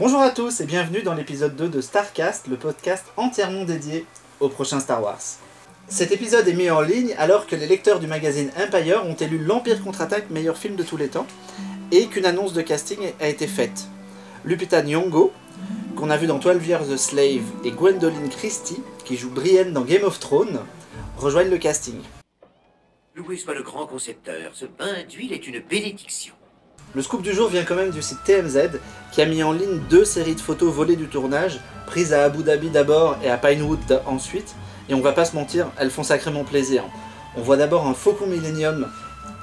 Bonjour à tous et bienvenue dans l'épisode 2 de Starcast, le podcast entièrement dédié au prochain Star Wars. Cet épisode est mis en ligne alors que les lecteurs du magazine Empire ont élu l'Empire contre-attaque meilleur film de tous les temps et qu'une annonce de casting a été faite. Lupita Nyong'o, qu'on a vu dans 12 Years a Slave, et Gwendoline Christie, qui joue Brienne dans Game of Thrones, rejoignent le casting. Loué soit le grand concepteur, ce bain d'huile est une bénédiction. Le scoop du jour vient quand même du site TMZ qui a mis en ligne deux séries de photos volées du tournage, prises à Abu Dhabi d'abord et à Pinewood ensuite, et on va pas se mentir, elles font sacrément plaisir. On voit d'abord un Faucon Millennium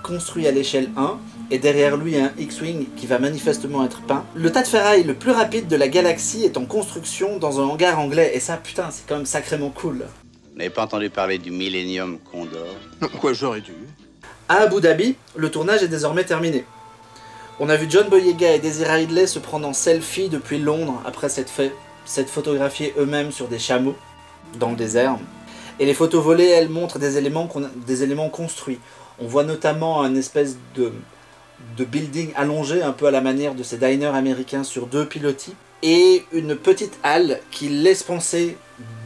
construit à l'échelle 1, et derrière lui un X-Wing qui va manifestement être peint. Le tas de ferraille le plus rapide de la galaxie est en construction dans un hangar anglais, et ça putain c'est quand même sacrément cool. Vous n'avez pas entendu parler du Millennium Condor? Non, quoi, j'aurais dû. À Abu Dhabi, le tournage est désormais terminé. On a vu John Boyega et Daisy Ridley se prendre en selfie depuis Londres après cette s'être photographiés eux-mêmes sur des chameaux dans le désert. Et les photos volées, elles montrent des éléments, construits. On voit notamment un espèce de, de building allongé, un peu à la manière de ces diners américains sur deux pilotis, et une petite halle qui laisse penser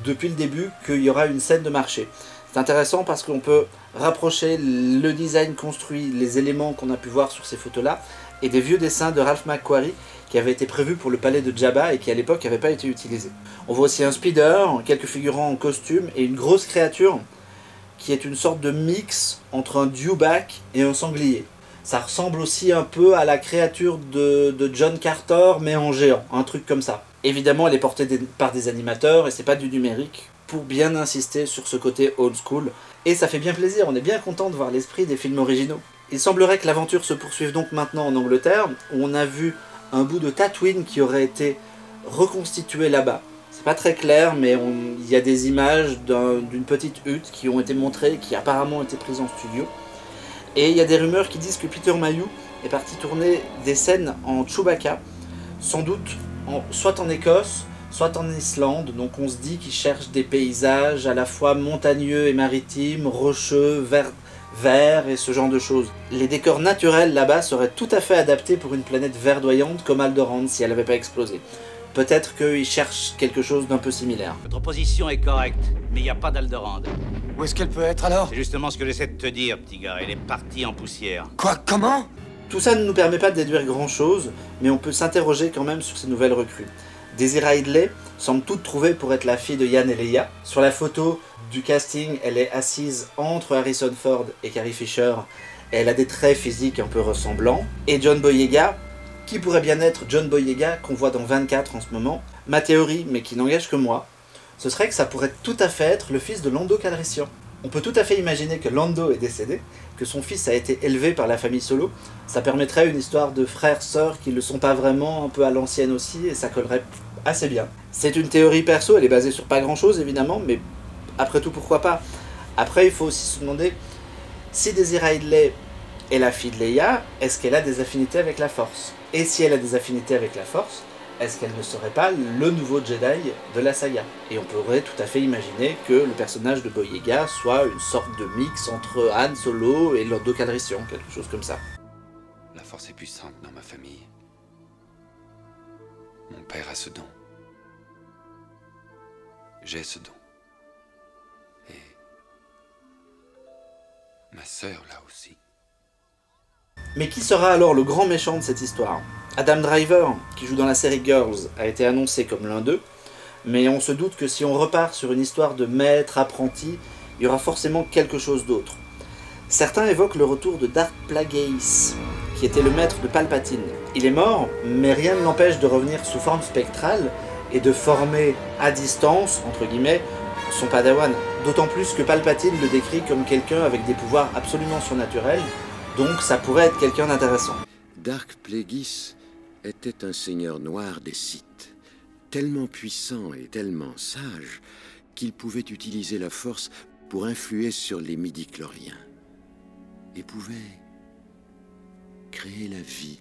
depuis le début qu'il y aura une scène de marché. C'est intéressant parce qu'on peut rapprocher le design construit, les éléments qu'on a pu voir sur ces photos-là, et des vieux dessins de Ralph McQuarrie qui avaient été prévus pour le palais de Jabba et qui à l'époque n'avaient pas été utilisés. On voit aussi un speeder, quelques figurants en costume et une grosse créature qui est une sorte de mix entre un dewback et un sanglier. Ça ressemble aussi un peu à la créature de, John Carter mais en géant, un truc comme ça. Évidemment, elle est portée par des animateurs et c'est pas du numérique pour bien insister sur ce côté old school. Et ça fait bien plaisir, on est bien content de voir l'esprit des films originaux. Il semblerait que l'aventure se poursuive donc maintenant en Angleterre, où on a vu un bout de Tatooine qui aurait été reconstitué là-bas. C'est pas très clair, mais il y a des images d'un- d'une petite hutte qui ont été montrées, qui apparemment ont été prises en studio. Et il y a des rumeurs qui disent que Peter Mayhew est parti tourner des scènes en Chewbacca, sans doute soit en Écosse, soit en Islande. Donc on se dit qu'il cherche des paysages à la fois montagneux et maritimes, rocheux, verts, verts et ce genre de choses. Les décors naturels là-bas seraient tout à fait adaptés pour une planète verdoyante comme Alderaan si elle n'avait pas explosé. Peut-être qu'il cherche quelque chose d'un peu similaire. Votre position est correcte, mais il n'y a pas d'Alderande. Où est-ce qu'elle peut être alors? C'est justement ce que j'essaie de te dire, petit gars. Elle est partie en poussière. Quoi? Comment? Tout ça ne nous permet pas de déduire grand-chose, mais on peut s'interroger quand même sur ces nouvelles recrues. Daisy Ridley semble toute trouvée pour être la fille de Yann et Leia. Sur la photo du casting, elle est assise entre Harrison Ford et Carrie Fisher. Elle a des traits physiques un peu ressemblants. Et John Boyega, qui pourrait bien être John Boyega qu'on voit dans 24 en ce moment. Ma théorie, mais qui n'engage que moi, ce serait que ça pourrait tout à fait être le fils de Lando Calrissian. On peut tout à fait imaginer que Lando est décédé, que son fils a été élevé par la famille Solo, ça permettrait une histoire de frères-sœurs qui ne le sont pas vraiment, un peu à l'ancienne aussi, et ça collerait assez bien. C'est une théorie perso, elle est basée sur pas grand-chose évidemment, mais après tout pourquoi pas? Après il faut aussi se demander, si Daisy Ridley est la fille de Leia, est-ce qu'elle a des affinités avec la Force? Et si elle a des affinités avec la Force, est-ce qu'elle ne serait pas le nouveau Jedi de la saga? Et on pourrait tout à fait imaginer que le personnage de Boyega soit une sorte de mix entre Han Solo et Lando Calrissian, quelque chose comme ça. La force est puissante dans ma famille. Mon père a ce don. J'ai ce don. Et ma sœur l'a aussi. Mais qui sera alors le grand méchant de cette histoire? Adam Driver, qui joue dans la série Girls, a été annoncé comme l'un d'eux, mais on se doute que si on repart sur une histoire de maître apprenti, il y aura forcément quelque chose d'autre. Certains évoquent le retour de Darth Plagueis, qui était le maître de Palpatine. Il est mort, mais rien ne l'empêche de revenir sous forme spectrale et de former à distance, entre guillemets, son padawan. D'autant plus que Palpatine le décrit comme quelqu'un avec des pouvoirs absolument surnaturels, donc ça pourrait être quelqu'un d'intéressant. Dark Plagueis était un seigneur noir des Sith, tellement puissant et tellement sage qu'il pouvait utiliser la force pour influer sur les midi-chloriens et pouvait créer la vie.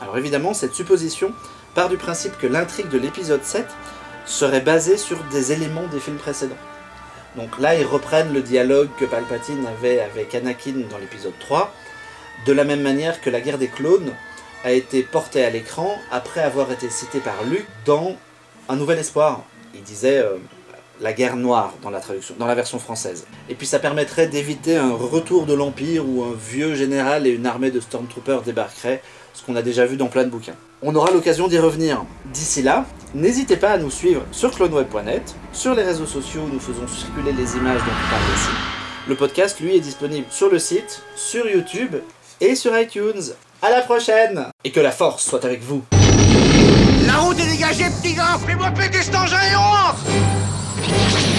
Alors évidemment, cette supposition part du principe que l'intrigue de l'épisode 7 serait basée sur des éléments des films précédents. Donc là, ils reprennent le dialogue que Palpatine avait avec Anakin dans l'épisode 3, de la même manière que la guerre des clones a été porté à l'écran après avoir été cité par Luc dans Un Nouvel Espoir. Il disait euh, la guerre noire dans la traduction, dans la version française. Et puis ça permettrait d'éviter un retour de l'Empire où un vieux général et une armée de Stormtroopers débarqueraient, ce qu'on a déjà vu dans plein de bouquins. On aura l'occasion d'y revenir. D'ici là, n'hésitez pas à nous suivre sur cloneweb.net, sur les réseaux sociaux où nous faisons circuler les images dont on parle ici. Le podcast, lui, est disponible sur le site, sur YouTube et sur iTunes. À la prochaine. Et que la force soit avec vous. La route est dégagée, petit gars. Fais-moi péter cet engin et on rentre